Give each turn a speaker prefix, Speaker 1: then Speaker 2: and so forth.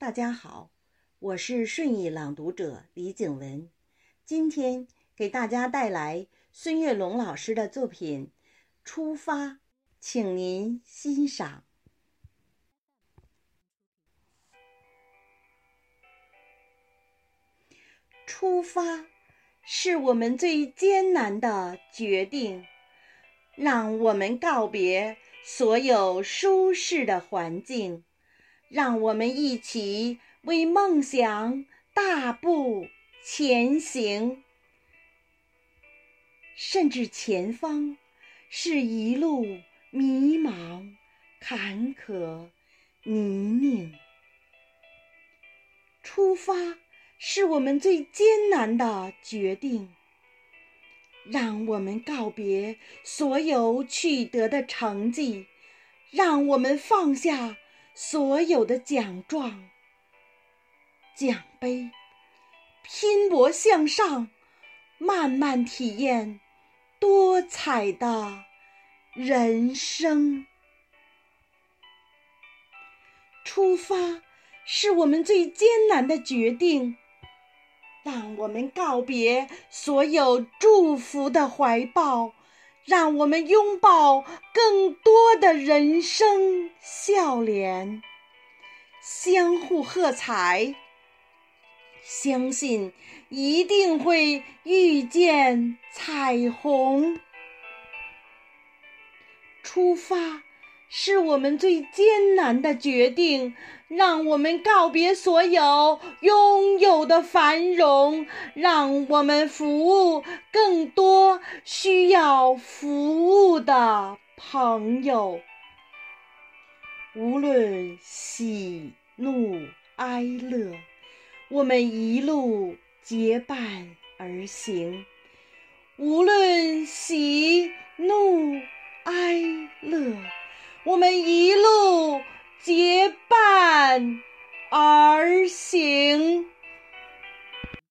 Speaker 1: 大家好，我是顺义朗读者李景文，今天给大家带来孙月龙老师的作品《出发》，请您欣赏。出发是我们最艰难的决定，让我们告别所有舒适的环境。让我们一起为梦想大步前行，甚至前方是一路迷茫、坎坷、泥泞。出发是我们最艰难的决定，让我们告别所有取得的成绩，让我们放下。所有的奖状、奖杯，拼搏向上，慢慢体验多彩的人生。出发是我们最艰难的决定，让我们告别所有祝福的怀抱。让我们拥抱更多的人生笑脸，相互喝彩，相信一定会遇见彩虹。出发。是我们最艰难的决定，让我们告别所有拥有的繁荣，让我们服务更多需要服务的朋友。无论喜怒哀乐，我们一路结伴而行。无论喜怒哀乐。我们一路结伴而行。